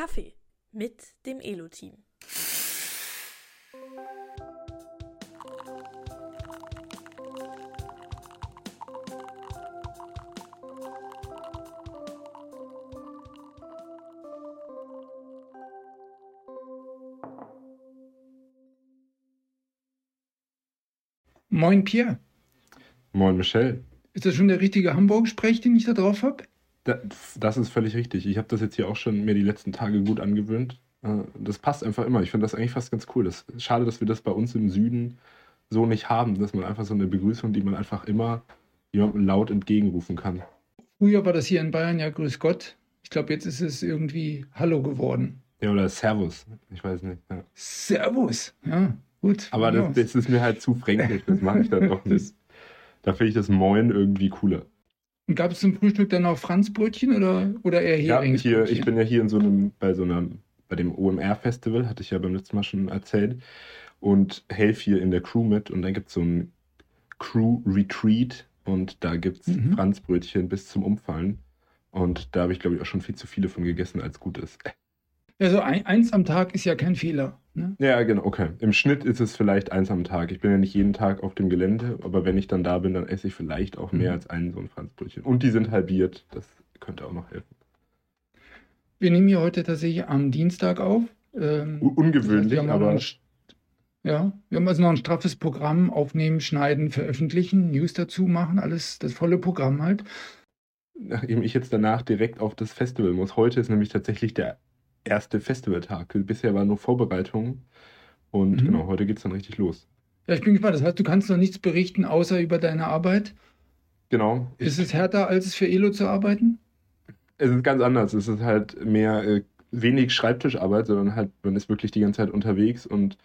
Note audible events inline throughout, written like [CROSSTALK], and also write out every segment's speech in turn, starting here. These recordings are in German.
Kaffee mit dem Elo-Team. Moin Pierre. Moin Michelle. Ist das schon der richtige Hamburg-Sprech, den ich da drauf habe? Das ist völlig richtig. Ich habe das jetzt hier auch schon mir die letzten Tage gut angewöhnt. Äh, das passt einfach immer. Ich finde das eigentlich fast ganz cool. Das ist schade, dass wir das bei uns im Süden so nicht haben, dass man einfach so eine Begrüßung, die man einfach immer jemandem laut entgegenrufen kann. Früher war das hier in Bayern ja Grüß Gott. Ich glaube, jetzt ist es irgendwie Hallo geworden. Ja, oder Servus. Ich weiß nicht. Ja. Servus, ja, gut. Aber das, das, ist mir halt zu fränkisch. Das mache ich dann doch nicht. [LAUGHS] Da finde ich das Moin irgendwie cooler. Und gab es zum Frühstück dann auch Franzbrötchen oder, oder eher Heringsbrötchen? Ja, hier, ich bin ja hier in so einem, bei so einem, bei dem OMR-Festival, hatte ich ja beim letzten Mal schon erzählt, und helfe hier in der Crew mit. Und dann gibt es so ein Crew-Retreat und da gibt es mhm. Franzbrötchen bis zum Umfallen. Und da habe ich, glaube ich, auch schon viel zu viele von gegessen, als gut ist. Also ein, eins am Tag ist ja kein Fehler. Ne? Ja, genau, okay. Im Schnitt ist es vielleicht eins am Tag. Ich bin ja nicht jeden Tag auf dem Gelände, aber wenn ich dann da bin, dann esse ich vielleicht auch mehr mhm. als einen so ein Franzbrötchen. Und die sind halbiert. Das könnte auch noch helfen. Wir nehmen hier heute tatsächlich am Dienstag auf. Ähm, Ungewöhnlich, das heißt, aber. Ein, ja, wir haben also noch ein straffes Programm aufnehmen, schneiden, veröffentlichen, News dazu machen, alles das volle Programm halt. Nachdem ich jetzt danach direkt auf das Festival muss. Heute ist nämlich tatsächlich der erste Festivaltag. Bisher war nur Vorbereitung und mhm. genau, heute geht es dann richtig los. Ja, ich bin gespannt. Das heißt, du kannst noch nichts berichten, außer über deine Arbeit. Genau. Ist es härter, als es für Elo zu arbeiten? Es ist ganz anders. Es ist halt mehr äh, wenig Schreibtischarbeit, sondern halt, man ist wirklich die ganze Zeit unterwegs und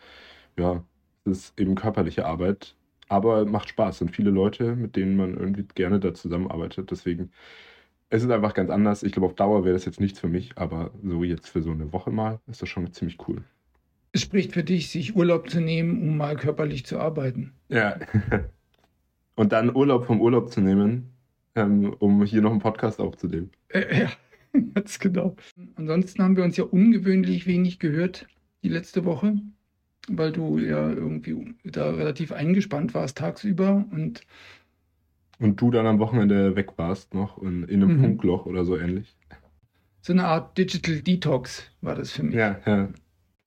ja, es ist eben körperliche Arbeit. Aber macht Spaß. Es sind viele Leute, mit denen man irgendwie gerne da zusammenarbeitet. Deswegen es ist einfach ganz anders. Ich glaube, auf Dauer wäre das jetzt nichts für mich, aber so jetzt für so eine Woche mal ist das schon ziemlich cool. Es spricht für dich, sich Urlaub zu nehmen, um mal körperlich zu arbeiten. Ja. [LAUGHS] Und dann Urlaub vom Urlaub zu nehmen, ähm, um hier noch einen Podcast aufzunehmen. Äh, [LAUGHS] ja, ganz genau. Ansonsten haben wir uns ja ungewöhnlich wenig gehört die letzte Woche, weil du ja irgendwie da relativ eingespannt warst tagsüber und und du dann am Wochenende weg warst noch in, in einem mhm. Funkloch oder so ähnlich. So eine Art Digital Detox war das für mich. Ja, ja.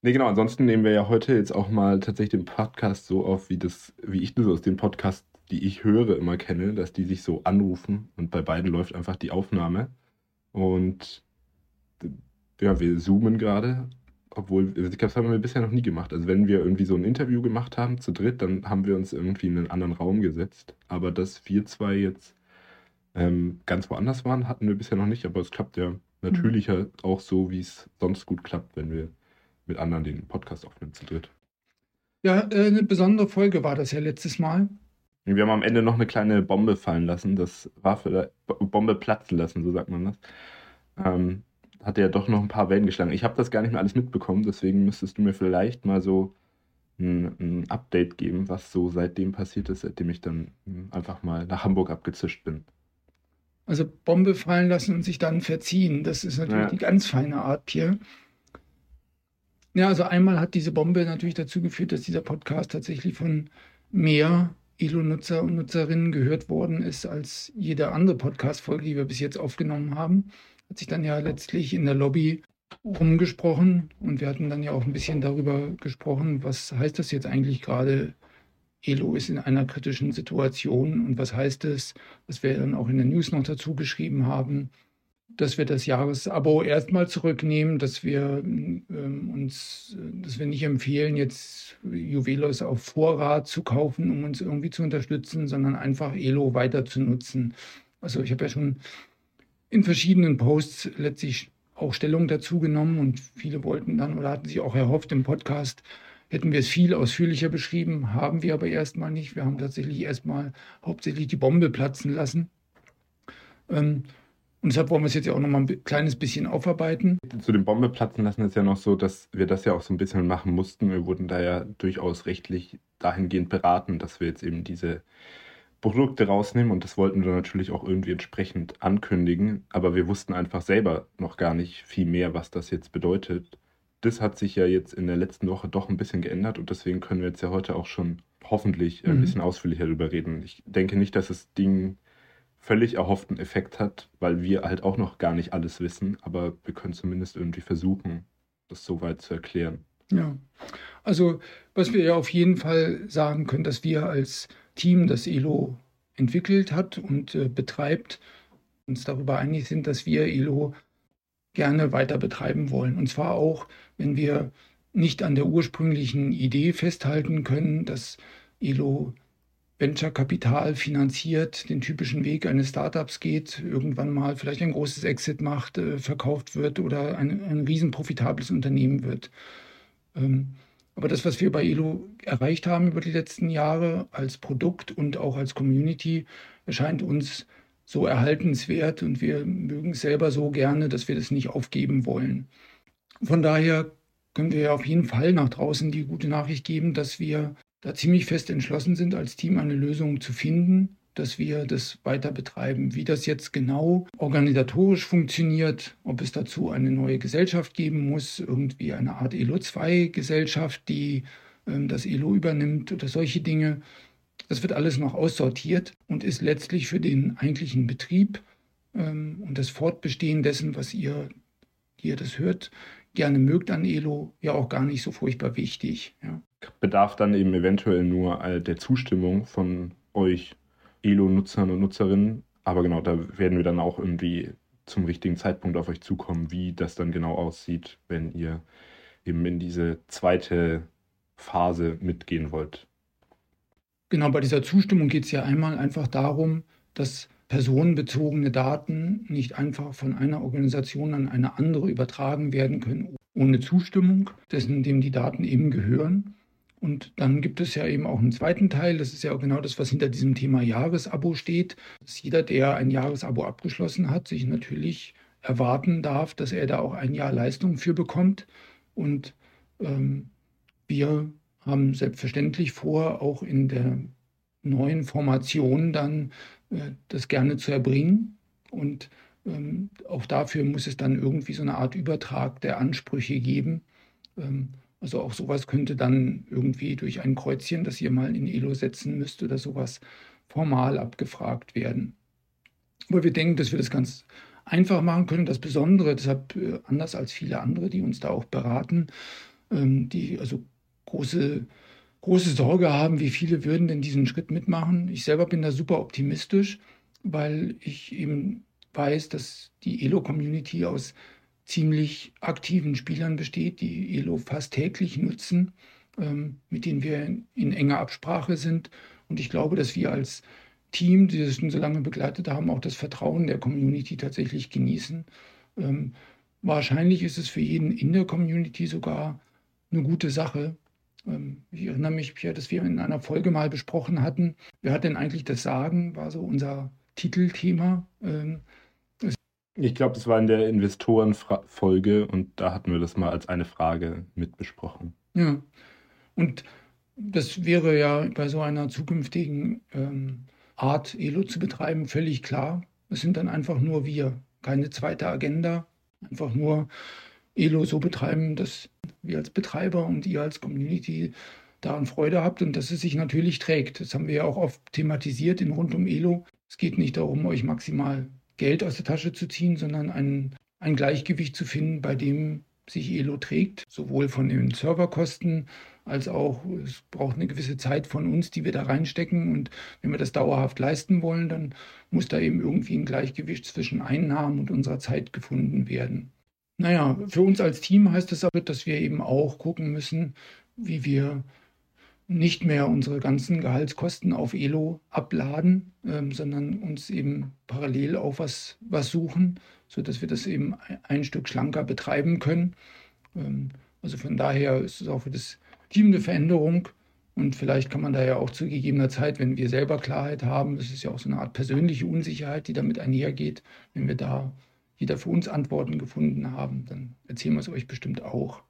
Nee, genau. Ansonsten nehmen wir ja heute jetzt auch mal tatsächlich den Podcast so auf, wie das, wie ich das aus den Podcasts, die ich höre, immer kenne, dass die sich so anrufen und bei beiden läuft einfach die Aufnahme. Und ja, wir zoomen gerade obwohl, ich glaube, das haben wir bisher noch nie gemacht. Also wenn wir irgendwie so ein Interview gemacht haben zu dritt, dann haben wir uns irgendwie in einen anderen Raum gesetzt. Aber dass wir zwei jetzt ähm, ganz woanders waren, hatten wir bisher noch nicht. Aber es klappt ja natürlicher mhm. auch so, wie es sonst gut klappt, wenn wir mit anderen den Podcast aufnehmen zu dritt. Ja, äh, eine besondere Folge war das ja letztes Mal. Wir haben am Ende noch eine kleine Bombe fallen lassen. Das war für Bombe platzen lassen, so sagt man das. Ähm, hat er ja doch noch ein paar Wellen geschlagen. Ich habe das gar nicht mehr alles mitbekommen, deswegen müsstest du mir vielleicht mal so ein, ein, Update geben, was so seitdem passiert ist, seitdem ich dann einfach mal nach Hamburg abgezischt bin. Also Bombe fallen lassen und sich dann verziehen, das ist natürlich ja. die ganz feine Art, Pierre. Ja, also einmal hat diese Bombe natürlich dazu geführt, dass dieser Podcast tatsächlich von mehr Elo-Nutzer und Nutzerinnen gehört worden ist als jede andere Podcast-Folge, die wir bis jetzt aufgenommen haben hat sich dann ja letztlich in der Lobby rumgesprochen und wir hatten dann ja auch ein bisschen darüber gesprochen, was heißt das jetzt eigentlich gerade, Elo ist in einer kritischen Situation und was heißt es, was wir dann auch in der News noch dazu geschrieben haben, dass wir das Jahresabo erstmal zurücknehmen, dass wir ähm, uns, dass wir nicht empfehlen, jetzt Juvelos auf Vorrat zu kaufen, um uns irgendwie zu unterstützen, sondern einfach Elo weiter zu nutzen. Also ich habe ja schon in verschiedenen Posts letztlich auch Stellung dazu genommen und viele wollten dann oder hatten sich auch erhofft, im Podcast hätten wir es viel ausführlicher beschrieben, haben wir aber erstmal nicht. Wir haben tatsächlich erstmal hauptsächlich die Bombe platzen lassen. Ähm, und deshalb wollen wir es jetzt ja auch nochmal ein kleines bisschen aufarbeiten. Zu dem Bombe platzen lassen ist ja noch so, dass wir das ja auch so ein bisschen machen mussten. Wir wurden da ja durchaus rechtlich dahingehend beraten, dass wir jetzt eben diese Produkte rausnehmen und das wollten wir natürlich auch irgendwie entsprechend ankündigen, aber wir wussten einfach selber noch gar nicht viel mehr, was das jetzt bedeutet. Das hat sich ja jetzt in der letzten Woche doch ein bisschen geändert und deswegen können wir jetzt ja heute auch schon hoffentlich ein mhm. bisschen ausführlicher darüber reden. Ich denke nicht, dass das Ding völlig erhofften Effekt hat, weil wir halt auch noch gar nicht alles wissen, aber wir können zumindest irgendwie versuchen, das soweit zu erklären. Ja, also was wir ja auf jeden Fall sagen können, dass wir als Team, das ELO entwickelt hat und äh, betreibt, uns darüber einig sind, dass wir ELO gerne weiter betreiben wollen. Und zwar auch, wenn wir nicht an der ursprünglichen Idee festhalten können, dass ELO Venture Kapital finanziert, den typischen Weg eines Startups geht, irgendwann mal vielleicht ein großes Exit macht, äh, verkauft wird oder ein, ein riesen profitables Unternehmen wird. Ähm, aber das, was wir bei ELO erreicht haben über die letzten Jahre als Produkt und auch als Community, erscheint uns so erhaltenswert und wir mögen es selber so gerne, dass wir das nicht aufgeben wollen. Von daher können wir auf jeden Fall nach draußen die gute Nachricht geben, dass wir da ziemlich fest entschlossen sind, als Team eine Lösung zu finden, dass wir das weiter betreiben. Wie das jetzt genau organisatorisch funktioniert, ob es dazu eine neue Gesellschaft geben muss, irgendwie eine Art ELO-2-Gesellschaft, die ähm, das ELO übernimmt oder solche Dinge, das wird alles noch aussortiert und ist letztlich für den eigentlichen Betrieb ähm, und das Fortbestehen dessen, was ihr, ihr das hört, gerne mögt an Elo, ja auch gar nicht so furchtbar wichtig. Ja. Bedarf dann eben eventuell nur der Zustimmung von euch Elo-Nutzern und Nutzerinnen. Aber genau, da werden wir dann auch irgendwie zum richtigen Zeitpunkt auf euch zukommen, wie das dann genau aussieht, wenn ihr eben in diese zweite Phase mitgehen wollt. Genau, bei dieser Zustimmung geht es ja einmal einfach darum, dass personenbezogene Daten nicht einfach von einer Organisation an eine andere übertragen werden können ohne Zustimmung dessen, dem die Daten eben gehören. Und dann gibt es ja eben auch einen zweiten Teil, das ist ja auch genau das, was hinter diesem Thema Jahresabo steht, dass jeder, der ein Jahresabo abgeschlossen hat, sich natürlich erwarten darf, dass er da auch ein Jahr Leistung für bekommt. Und ähm, wir haben selbstverständlich vor, auch in der neuen Formation dann äh, das gerne zu erbringen. Und ähm, auch dafür muss es dann irgendwie so eine Art Übertrag der Ansprüche geben. Ähm, also auch sowas könnte dann irgendwie durch ein Kreuzchen, das ihr mal in Elo setzen müsst oder sowas formal abgefragt werden. Aber wir denken, dass wir das ganz einfach machen können. Das Besondere, deshalb äh, anders als viele andere, die uns da auch beraten, ähm, die also große große Sorge haben, wie viele würden denn diesen Schritt mitmachen. Ich selber bin da super optimistisch, weil ich eben weiß, dass die Elo-Community aus ziemlich aktiven Spielern besteht, die Elo fast täglich nutzen, ähm, mit denen wir in enger Absprache sind. Und ich glaube, dass wir als Team, die das schon so lange begleitet haben, auch das Vertrauen der Community tatsächlich genießen. Ähm, wahrscheinlich ist es für jeden in der Community sogar eine gute Sache, ähm, ich erinnere mich, Pierre, dass wir in einer Folge mal besprochen hatten, wer hat denn eigentlich das Sagen, war so unser Titelthema. Ähm, ich glaube, das war in der Investorenfolge und da hatten wir das mal als eine Frage mit besprochen. Ja, und das wäre ja bei so einer zukünftigen ähm, Art, Elo zu betreiben, völlig klar. Es sind dann einfach nur wir, keine zweite Agenda, einfach nur Elo so betreiben, dass wir als Betreiber und ihr als Community daran Freude habt und dass es sich natürlich trägt. Das haben wir ja auch oft thematisiert in rund um Elo. Es geht nicht darum, euch maximal Geld aus der Tasche zu ziehen, sondern ein, ein Gleichgewicht zu finden, bei dem sich Elo trägt, sowohl von den Serverkosten als auch es braucht eine gewisse Zeit von uns, die wir da reinstecken. Und wenn wir das dauerhaft leisten wollen, dann muss da eben irgendwie ein Gleichgewicht zwischen Einnahmen und unserer Zeit gefunden werden. Naja, für uns als Team heißt es aber, dass wir eben auch gucken müssen, wie wir nicht mehr unsere ganzen Gehaltskosten auf Elo abladen, ähm, sondern uns eben parallel auf was, was suchen, sodass wir das eben ein Stück schlanker betreiben können. Ähm, also von daher ist es auch für das Team eine Veränderung. Und vielleicht kann man da ja auch zu gegebener Zeit, wenn wir selber Klarheit haben, das ist ja auch so eine Art persönliche Unsicherheit, die damit einhergeht, wenn wir da jeder für uns Antworten gefunden haben, dann erzählen wir es euch bestimmt auch.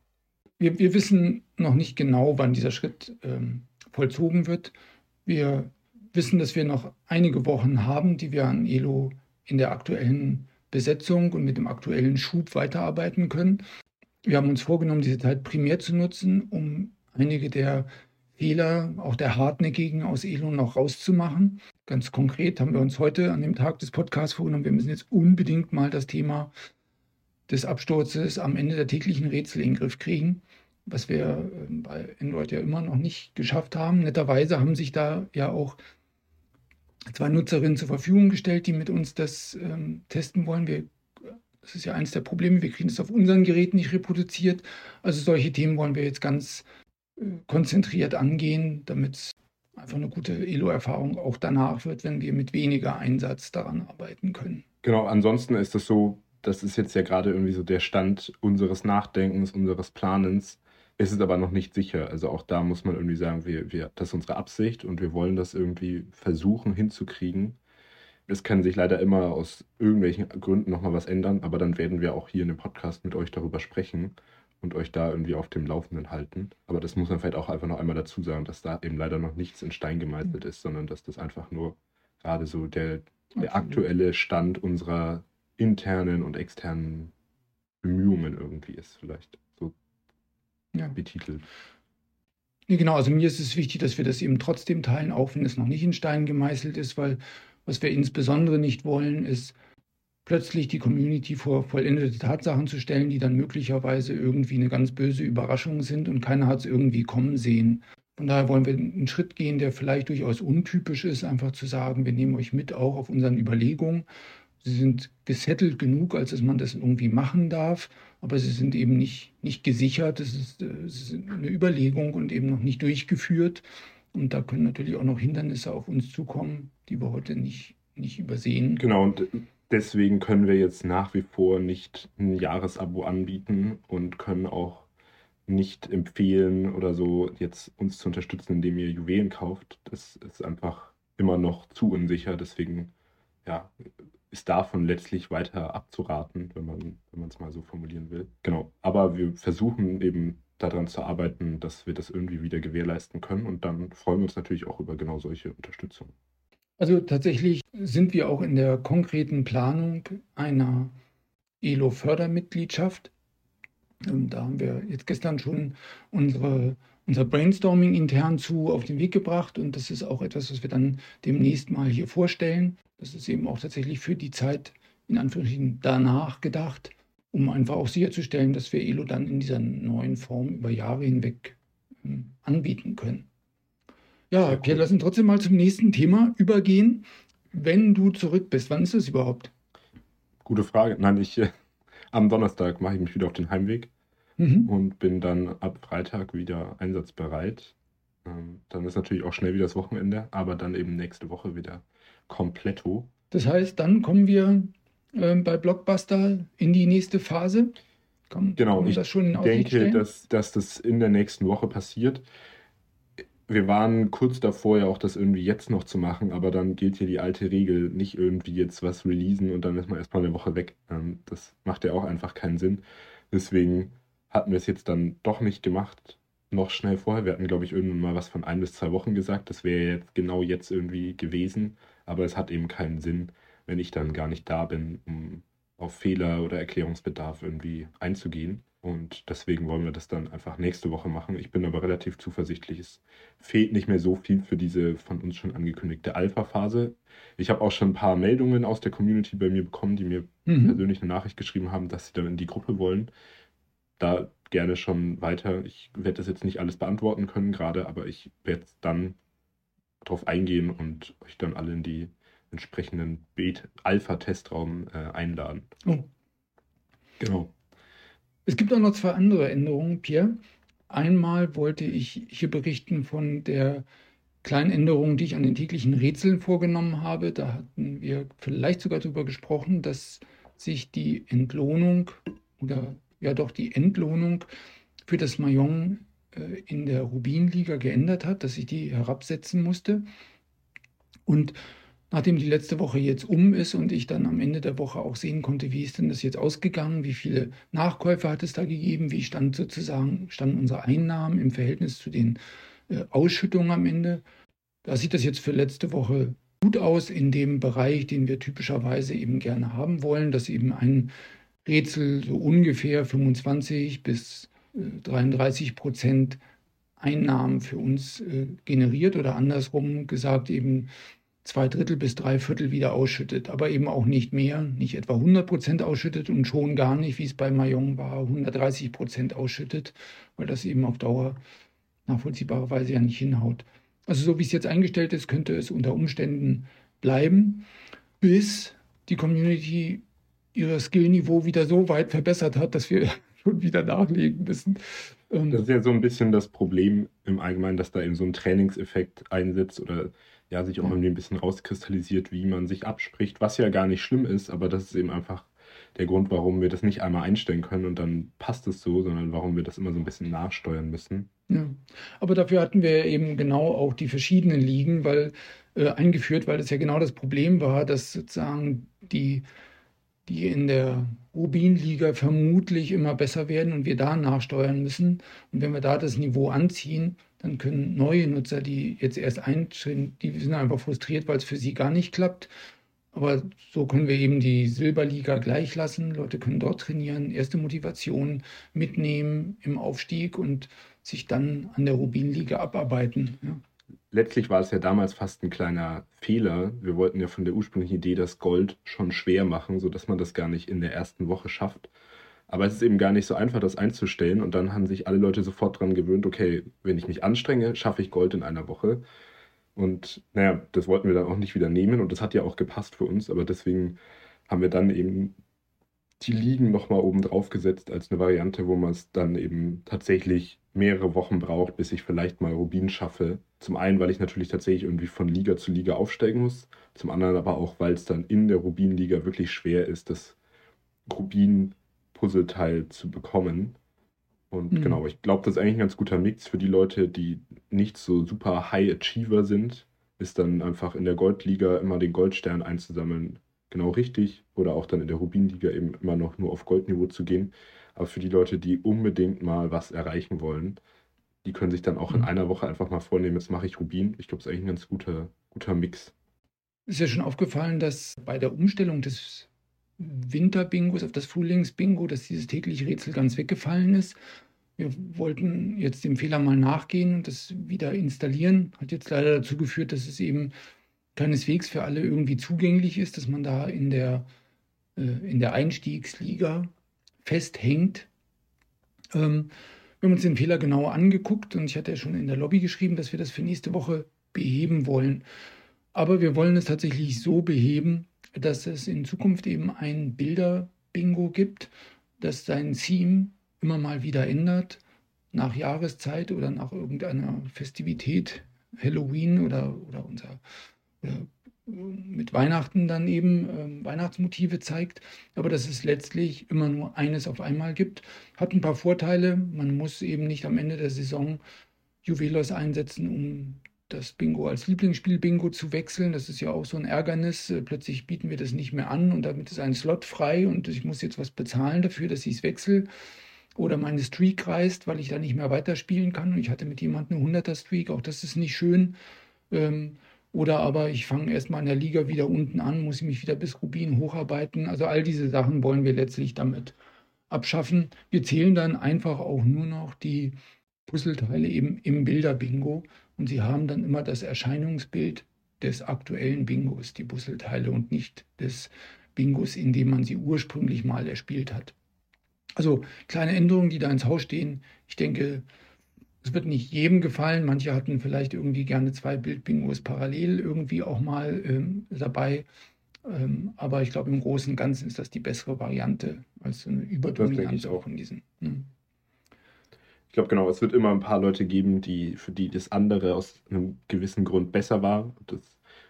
Wir, wir wissen noch nicht genau, wann dieser Schritt ähm, vollzogen wird. Wir wissen, dass wir noch einige Wochen haben, die wir an Elo in der aktuellen Besetzung und mit dem aktuellen Schub weiterarbeiten können. Wir haben uns vorgenommen, diese Zeit primär zu nutzen, um einige der Fehler, auch der hartnäckigen aus Elo noch rauszumachen. Ganz konkret haben wir uns heute an dem Tag des Podcasts vorgenommen, wir müssen jetzt unbedingt mal das Thema des Absturzes am Ende der täglichen Rätsel in den Griff kriegen, was wir ähm, bei Android ja immer noch nicht geschafft haben. Netterweise haben sich da ja auch zwei Nutzerinnen zur Verfügung gestellt, die mit uns das ähm, testen wollen. Wir, das ist ja eines der Probleme, wir kriegen es auf unseren Geräten nicht reproduziert. Also solche Themen wollen wir jetzt ganz konzentriert angehen, damit es einfach eine gute Elo-Erfahrung auch danach wird, wenn wir mit weniger Einsatz daran arbeiten können. Genau, ansonsten ist es so, das ist jetzt ja gerade irgendwie so der Stand unseres Nachdenkens, unseres Planens. Es ist aber noch nicht sicher. Also auch da muss man irgendwie sagen, wir, wir, das ist unsere Absicht und wir wollen das irgendwie versuchen hinzukriegen. Es kann sich leider immer aus irgendwelchen Gründen nochmal was ändern, aber dann werden wir auch hier in dem Podcast mit euch darüber sprechen und euch da irgendwie auf dem Laufenden halten. Aber das muss man vielleicht auch einfach noch einmal dazu sagen, dass da eben leider noch nichts in Stein gemeißelt ist, sondern dass das einfach nur gerade so der, der aktuelle Stand unserer internen und externen Bemühungen irgendwie ist, vielleicht so ja. betitelt. Nee, genau, also mir ist es wichtig, dass wir das eben trotzdem teilen, auch wenn es noch nicht in Stein gemeißelt ist, weil was wir insbesondere nicht wollen, ist, plötzlich die Community vor vollendete Tatsachen zu stellen, die dann möglicherweise irgendwie eine ganz böse Überraschung sind und keiner hat es irgendwie kommen sehen. Von daher wollen wir einen Schritt gehen, der vielleicht durchaus untypisch ist, einfach zu sagen, wir nehmen euch mit auch auf unseren Überlegungen. Sie sind gesettelt genug, als dass man das irgendwie machen darf, aber sie sind eben nicht, nicht gesichert. Es ist, es ist eine Überlegung und eben noch nicht durchgeführt. Und da können natürlich auch noch Hindernisse auf uns zukommen, die wir heute nicht, nicht übersehen. Genau, und deswegen können wir jetzt nach wie vor nicht ein Jahresabo anbieten und können auch nicht empfehlen oder so, jetzt uns zu unterstützen, indem ihr Juwelen kauft. Das ist einfach immer noch zu unsicher. Deswegen ja, ist davon letztlich weiter abzuraten, wenn man wenn es mal so formulieren will. Genau. Aber wir versuchen eben daran zu arbeiten, dass wir das irgendwie wieder gewährleisten können. Und dann freuen wir uns natürlich auch über genau solche Unterstützung. Also tatsächlich sind wir auch in der konkreten Planung einer ELO-Fördermitgliedschaft. Ähm, da haben wir jetzt gestern schon unsere, unser Brainstorming intern zu auf den Weg gebracht und das ist auch etwas, was wir dann demnächst mal hier vorstellen. Das ist eben auch tatsächlich für die Zeit in Anführungsstrichen danach gedacht, um einfach auch sicherzustellen, dass wir ELO dann in dieser neuen Form über Jahre hinweg ähm, anbieten können. Ja, cool. Pierre, lass uns trotzdem mal zum nächsten Thema übergehen. Wenn du zurück bist, wann ist das überhaupt? Gute Frage. Nein, ich äh, am Donnerstag mache ich mich wieder auf den Heimweg mhm. und bin dann ab Freitag wieder einsatzbereit. Ähm, dann ist natürlich auch schnell wieder das Wochenende, aber dann eben nächste Woche wieder kompletto. Das heißt, dann kommen wir äh, bei Blockbuster in die nächste Phase. Kann, genau, ich denke, dass, dass das in der nächsten Woche passiert wir waren kurz davor ja auch das irgendwie jetzt noch zu machen, aber dann gilt hier die alte Regel, nicht irgendwie jetzt was releasen und dann ist man erstmal eine Woche weg. Ähm, das macht ja auch einfach keinen Sinn. Deswegen hatten wir es jetzt dann doch nicht gemacht, noch schnell vorher. Wir hatten, glaube ich, irgendwann mal was von ein bis zwei Wochen gesagt. Das wäre jetzt genau jetzt irgendwie gewesen, aber es hat eben keinen Sinn, wenn ich dann gar nicht da bin, um auf Fehler oder Erklärungsbedarf irgendwie einzugehen. Und deswegen wollen wir das dann einfach nächste Woche machen. Ich bin aber relativ zuversichtlich. Es fehlt nicht mehr so viel für diese von uns schon angekündigte Alpha-Phase. Ich habe auch schon ein paar Meldungen aus der Community bei mir bekommen, die mir mhm. persönlich eine Nachricht geschrieben haben, dass sie dann in die Gruppe wollen. Da gerne schon weiter. Ich werde das jetzt nicht alles beantworten können gerade, aber ich werde dann darauf eingehen und euch dann alle in die entsprechenden Alpha-Testraum äh, einladen. Oh. Genau. Es gibt auch noch zwei andere Änderungen, Pierre. Einmal wollte ich hier berichten von der kleinen Änderung, die ich an den täglichen Rätseln vorgenommen habe. Da hatten wir vielleicht sogar darüber gesprochen, dass sich die Entlohnung oder ja doch die Entlohnung für das Mayong äh, in der Rubinliga geändert hat, dass ich die herabsetzen musste. Und Nachdem die letzte Woche jetzt um ist und ich dann am Ende der Woche auch sehen konnte, wie ist denn das jetzt ausgegangen, wie viele Nachkäufe hat es da gegeben, wie stand sozusagen, standen unsere Einnahmen im Verhältnis zu den äh, Ausschüttungen am Ende, Da sieht das jetzt für letzte Woche gut aus in dem Bereich, den wir typischerweise eben gerne haben wollen, dass eben ein Rätsel so ungefähr 25 bis 33 äh, Prozent Einnahmen für uns äh, generiert oder andersrum gesagt eben zwei Drittel bis drei Viertel wieder ausschüttet, aber eben auch nicht mehr, nicht etwa 100 Prozent ausschüttet und schon gar nicht, wie es bei Mayong war, 130 Prozent ausschüttet, weil das eben auf Dauer nachvollziehbarerweise ja nicht hinhaut. Also so wie es jetzt eingestellt ist, könnte es unter Umständen bleiben, bis die Community ihr Skillniveau wieder so weit verbessert hat, dass wir [LAUGHS] schon wieder nachlegen müssen. Ähm, das ist ja so ein bisschen das Problem im Allgemeinen, dass da eben so ein Trainingseffekt einsetzt oder ja, sich auch irgendwie ein bisschen rauskristallisiert, wie man sich abspricht, was ja gar nicht schlimm ist, aber das ist eben einfach der Grund, warum wir das nicht einmal einstellen können und dann passt es so, sondern warum wir das immer so ein bisschen nachsteuern müssen. Ja, aber dafür hatten wir eben genau auch die verschiedenen Ligen, weil äh, eingeführt, weil das ja genau das Problem war, dass sozusagen die die in der Rubin-Liga vermutlich immer besser werden und wir da nachsteuern müssen. Und wenn wir da das Niveau anziehen, dann können neue Nutzer, die jetzt erst eintreten, die sind einfach frustriert, weil es für sie gar nicht klappt. Aber so können wir eben die Silberliga gleich lassen. Leute können dort trainieren, erste Motivation mitnehmen im Aufstieg und sich dann an der Rubin-Liga abarbeiten. Ja letztlich war es ja damals fast ein kleiner Fehler. Wir wollten ja von der ursprünglichen Idee das Gold schon schwer machen, sodass man das gar nicht in der ersten Woche schafft. Aber es ist eben gar nicht so einfach, das einzustellen. Und dann haben sich alle Leute sofort daran gewöhnt, okay, wenn ich mich anstrenge, schaffe ich Gold in einer Woche. Und naja, das wollten wir dann auch nicht wieder nehmen. Und das hat ja auch gepasst für uns. Aber deswegen haben wir dann eben die Ligen nochmal oben drauf gesetzt als eine Variante, wo man es dann eben tatsächlich mehrere Wochen braucht, bis ich vielleicht mal Rubin schaffe. Zum einen, weil ich natürlich tatsächlich irgendwie von Liga zu Liga aufsteigen muss. Zum anderen aber auch, weil es dann in der Rubin-Liga wirklich schwer ist, das Rubin-Puzzleteil zu bekommen. Und mhm. genau, ich glaube, das ist eigentlich ein ganz guter Mix für die Leute, die nicht so super High Achiever sind, ist dann einfach in der Goldliga immer den Goldstern einzusammeln genau richtig oder auch dann in der Rubinliga eben immer noch nur auf Goldniveau zu gehen. Aber für die Leute, die unbedingt mal was erreichen wollen, die können sich dann auch in mhm. einer Woche einfach mal vornehmen, jetzt mache ich Rubin. Ich glaube, es ist eigentlich ein ganz guter, guter Mix. Ist ja schon aufgefallen, dass bei der Umstellung des Winterbingos auf das Frühlingsbingo, dass dieses tägliche Rätsel ganz weggefallen ist. Wir wollten jetzt dem Fehler mal nachgehen und das wieder installieren. Hat jetzt leider dazu geführt, dass es eben keineswegs für alle irgendwie zugänglich ist, dass man da in der, äh, in der Einstiegsliga festhängt. Ähm, wir haben uns den Fehler genauer angeguckt und ich hatte ja schon in der Lobby geschrieben, dass wir das für nächste Woche beheben wollen. Aber wir wollen es tatsächlich so beheben, dass es in Zukunft eben ein Bilder-Bingo gibt, das sein Theme immer mal wieder ändert, nach Jahreszeit oder nach irgendeiner Festivität, Halloween oder, oder unser mit Weihnachten dann eben äh, Weihnachtsmotive zeigt, aber dass es letztlich immer nur eines auf einmal gibt. Hat ein paar Vorteile. Man muss eben nicht am Ende der Saison Juwelos einsetzen, um das Bingo als Lieblingsspiel Bingo zu wechseln. Das ist ja auch so ein Ärgernis. Äh, plötzlich bieten wir das nicht mehr an und damit ist ein Slot frei und ich muss jetzt was bezahlen dafür, dass ich es wechsle. Oder meine Streak reißt, weil ich da nicht mehr weiterspielen kann. Und ich hatte mit jemandem eine 100er Streak, auch das ist nicht schön. Ähm, oder aber ich fange erstmal in der Liga wieder unten an, muss ich mich wieder bis Rubin hocharbeiten. Also all diese Sachen wollen wir letztlich damit abschaffen. Wir zählen dann einfach auch nur noch die Puzzleteile eben im Bilderbingo und sie haben dann immer das Erscheinungsbild des aktuellen Bingos, die Puzzleteile und nicht des Bingos, in dem man sie ursprünglich mal erspielt hat. Also kleine Änderungen, die da ins Haus stehen. Ich denke, es wird nicht jedem gefallen. Manche hatten vielleicht irgendwie gerne zwei Bildbingos parallel irgendwie auch mal ähm, dabei. Ähm, aber ich glaube, im Großen und Ganzen ist das die bessere Variante als so eine Überdominanz auch von diesen. Hm. Ich glaube, genau, es wird immer ein paar Leute geben, die, für die das andere aus einem gewissen Grund besser war. Das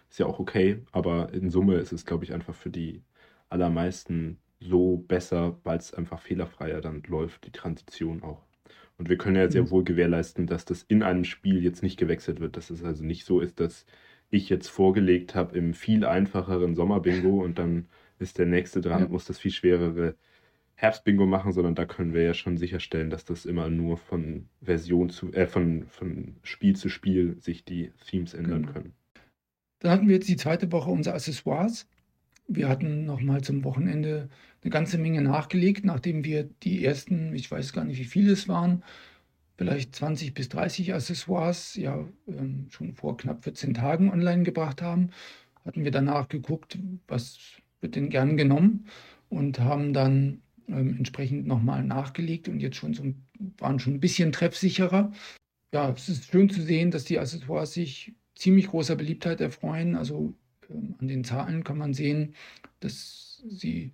ist ja auch okay, aber in Summe ist es, glaube ich, einfach für die allermeisten so besser, weil es einfach fehlerfreier dann läuft, die Transition auch. Und wir können ja sehr mhm. wohl gewährleisten, dass das in einem Spiel jetzt nicht gewechselt wird. Dass es also nicht so ist, dass ich jetzt vorgelegt habe im viel einfacheren Sommerbingo und dann ist der nächste dran, ja. muss das viel schwerere Herbstbingo machen, sondern da können wir ja schon sicherstellen, dass das immer nur von Version zu, äh, von, von Spiel zu Spiel sich die Themes ändern genau. können. Dann hatten wir jetzt die zweite Woche unsere Accessoires. Wir hatten nochmal zum Wochenende eine ganze Menge nachgelegt, nachdem wir die ersten, ich weiß gar nicht, wie viele es waren, vielleicht 20 bis 30 Accessoires ja ähm, schon vor knapp 14 Tagen online gebracht haben, hatten wir danach geguckt, was wird denn gern genommen und haben dann ähm, entsprechend nochmal nachgelegt und jetzt schon so, waren schon ein bisschen treffsicherer. Ja, es ist schön zu sehen, dass die Accessoires sich ziemlich großer Beliebtheit erfreuen. Also ähm, an den Zahlen kann man sehen, dass sie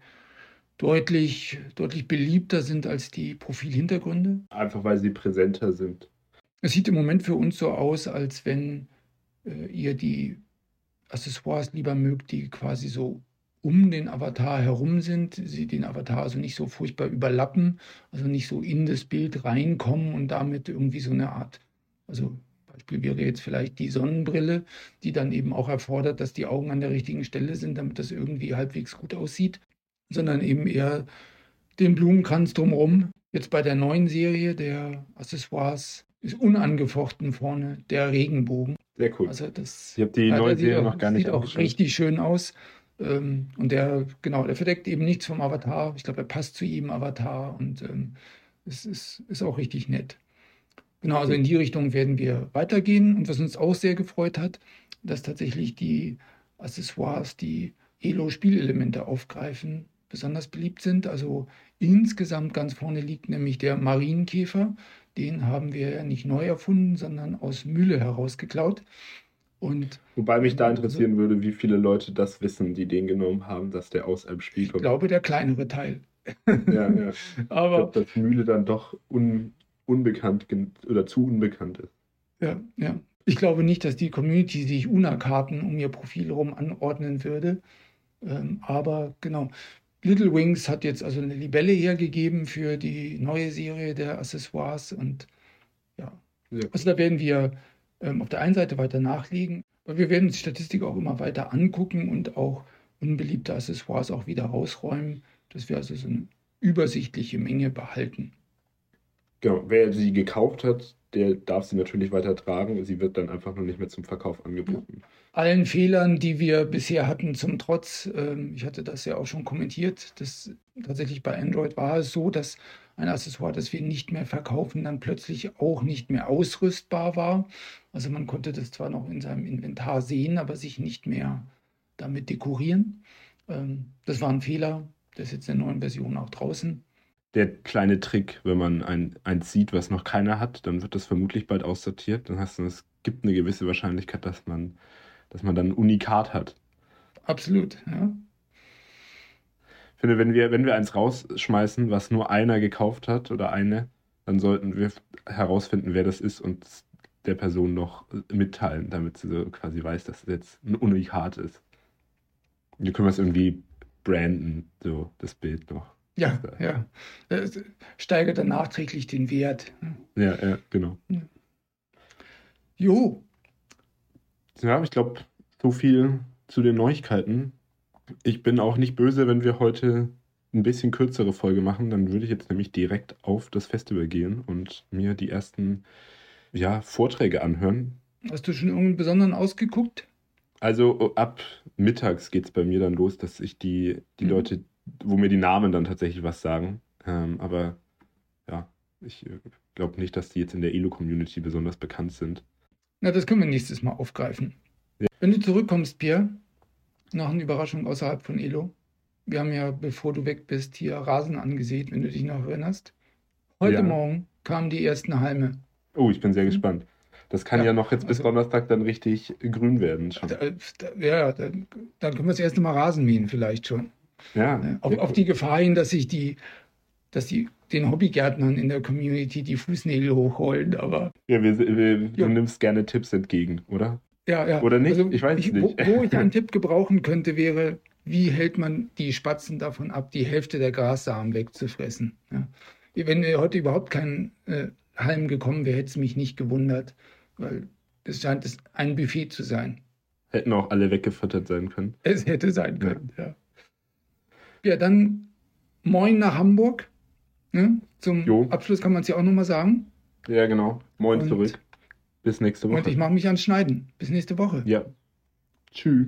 deutlich, deutlich beliebter sind als die Profilhintergründe. Einfach weil sie präsenter sind. Es sieht im Moment für uns so aus, als wenn äh, ihr die Accessoires lieber mögt, die quasi so um den Avatar herum sind, sie den Avatar also nicht so furchtbar überlappen, also nicht so in das Bild reinkommen und damit irgendwie so eine Art, also Beispiel wäre jetzt vielleicht die Sonnenbrille, die dann eben auch erfordert, dass die Augen an der richtigen Stelle sind, damit das irgendwie halbwegs gut aussieht, sondern eben eher den Blumenkranz drumherum. Jetzt bei der neuen Serie der Accessoires ist unangefochten vorne der Regenbogen. Sehr cool. Also das, ich habe die neue Serie auch, noch gar nicht Sieht auch richtig schön aus. Ähm, und der, genau, der verdeckt eben nichts vom Avatar. Ich glaube, er passt zu ihm, Avatar, und ähm, es ist, ist auch richtig nett. Genau, also in die Richtung werden wir weitergehen. Und was uns auch sehr gefreut hat, dass tatsächlich die Accessoires, die Elo-Spielelemente aufgreifen, besonders beliebt sind. Also insgesamt ganz vorne liegt nämlich der Marienkäfer. Den haben wir ja nicht neu erfunden, sondern aus Mühle herausgeklaut. Und Wobei mich da interessieren würde, wie viele Leute das wissen, die den genommen haben, dass der aus einem Spiel kommt. Ich glaube, der kleinere Teil. ja, ja. [LAUGHS] Aber ich glaube, dass Mühle dann doch un, unbekannt oder zu unbekannt ist. Ja, ja. Ich glaube nicht, dass die Community sich UNA-Karten um ihr Profil herum anordnen würde. Ähm, aber genau. Little Wings hat jetzt also eine Libelle hergegeben für die neue Serie der Accessoires und ja. ja. Also da werden wir ähm, auf der einen Seite weiter nachlegen, aber wir werden die Statistik auch immer weiter angucken und auch unbeliebte Accessoires auch wieder rausräumen, dass wir also so eine übersichtliche Menge behalten. Genau, wer sie gekauft hat, der darf sie natürlich weiter tragen. Sie wird dann einfach noch nicht mehr zum Verkauf angeboten. Allen Fehlern, die wir bisher hatten, zum Trotz, ähm, ich hatte das ja auch schon kommentiert, dass tatsächlich bei Android war es so, dass ein Accessoire, das wir nicht mehr verkaufen, dann plötzlich auch nicht mehr ausrüstbar war. Also man konnte das zwar noch in seinem Inventar sehen, aber sich nicht mehr damit dekorieren. Ähm, das war ein Fehler. Das ist jetzt in der neuen Version auch draußen. Der kleine Trick, wenn man ein, eins sieht, was noch keiner hat, dann wird das vermutlich bald aussortiert. Dann hast du, es gibt eine gewisse Wahrscheinlichkeit, dass man, dass man dann ein Unikat hat. Absolut, ja finde, wenn wir, wenn wir eins rausschmeißen, was nur einer gekauft hat oder eine, dann sollten wir herausfinden, wer das ist und der Person noch mitteilen, damit sie so quasi weiß, dass es jetzt ein Unikat ist. Hier können wir es irgendwie branden, so das Bild noch. Ja, ja. Das steigert dann nachträglich den Wert. Ja, ja, genau. Jo. Ja, ich glaube, so viel zu den Neuigkeiten. Ich bin auch nicht böse, wenn wir heute ein bisschen kürzere Folge machen. Dann würde ich jetzt nämlich direkt auf das Festival gehen und mir die ersten ja, Vorträge anhören. Hast du schon irgendeinen besonderen ausgeguckt? Also ab mittags geht es bei mir dann los, dass ich die, die mhm. Leute, wo mir die Namen dann tatsächlich was sagen. Ähm, aber ja, ich äh, glaube nicht, dass die jetzt in der Elo-Community besonders bekannt sind. Na, das können wir nächstes Mal aufgreifen. Ja. Wenn du zurückkommst, Pierre, noch eine Überraschung außerhalb von Elo. Wir haben ja, bevor du weg bist, hier Rasen angesehen, wenn du dich noch erinnerst. Heute ja. Morgen kamen die ersten Halme. Oh, ich bin sehr gespannt. Das kann ja, ja noch jetzt bis also, Donnerstag dann richtig grün werden. Schon. Ja, dann, dann können wir das erste Mal Rasen mähen vielleicht schon. Ja. Auf, auf die Gefahr hin, dass sich die, dass die den Hobbygärtnern in der Community die Fußnägel hochholen, aber. Ja, wir, wir, du nimmst gerne Tipps entgegen, oder? Ja, ja. Oder nicht? Also, ich weiß ich, nicht. Wo, wo ich einen [LAUGHS] Tipp gebrauchen könnte, wäre, wie hält man die Spatzen davon ab, die Hälfte der Grassamen wegzufressen? Ja. Wenn mir heute überhaupt kein äh, Halm gekommen wäre, hätte es mich nicht gewundert, weil es scheint es ein Buffet zu sein. Hätten auch alle weggefüttert sein können. Es hätte sein können, ja. Ja, ja dann Moin nach Hamburg. Ne? Zum Jo. Abschluss kann man es ja auch nochmal sagen. Ja, genau. Moin Und- zurück. Bis nächste Woche. Und ich mache mich ans Schneiden. Bis nächste Woche. ja. Tschüss.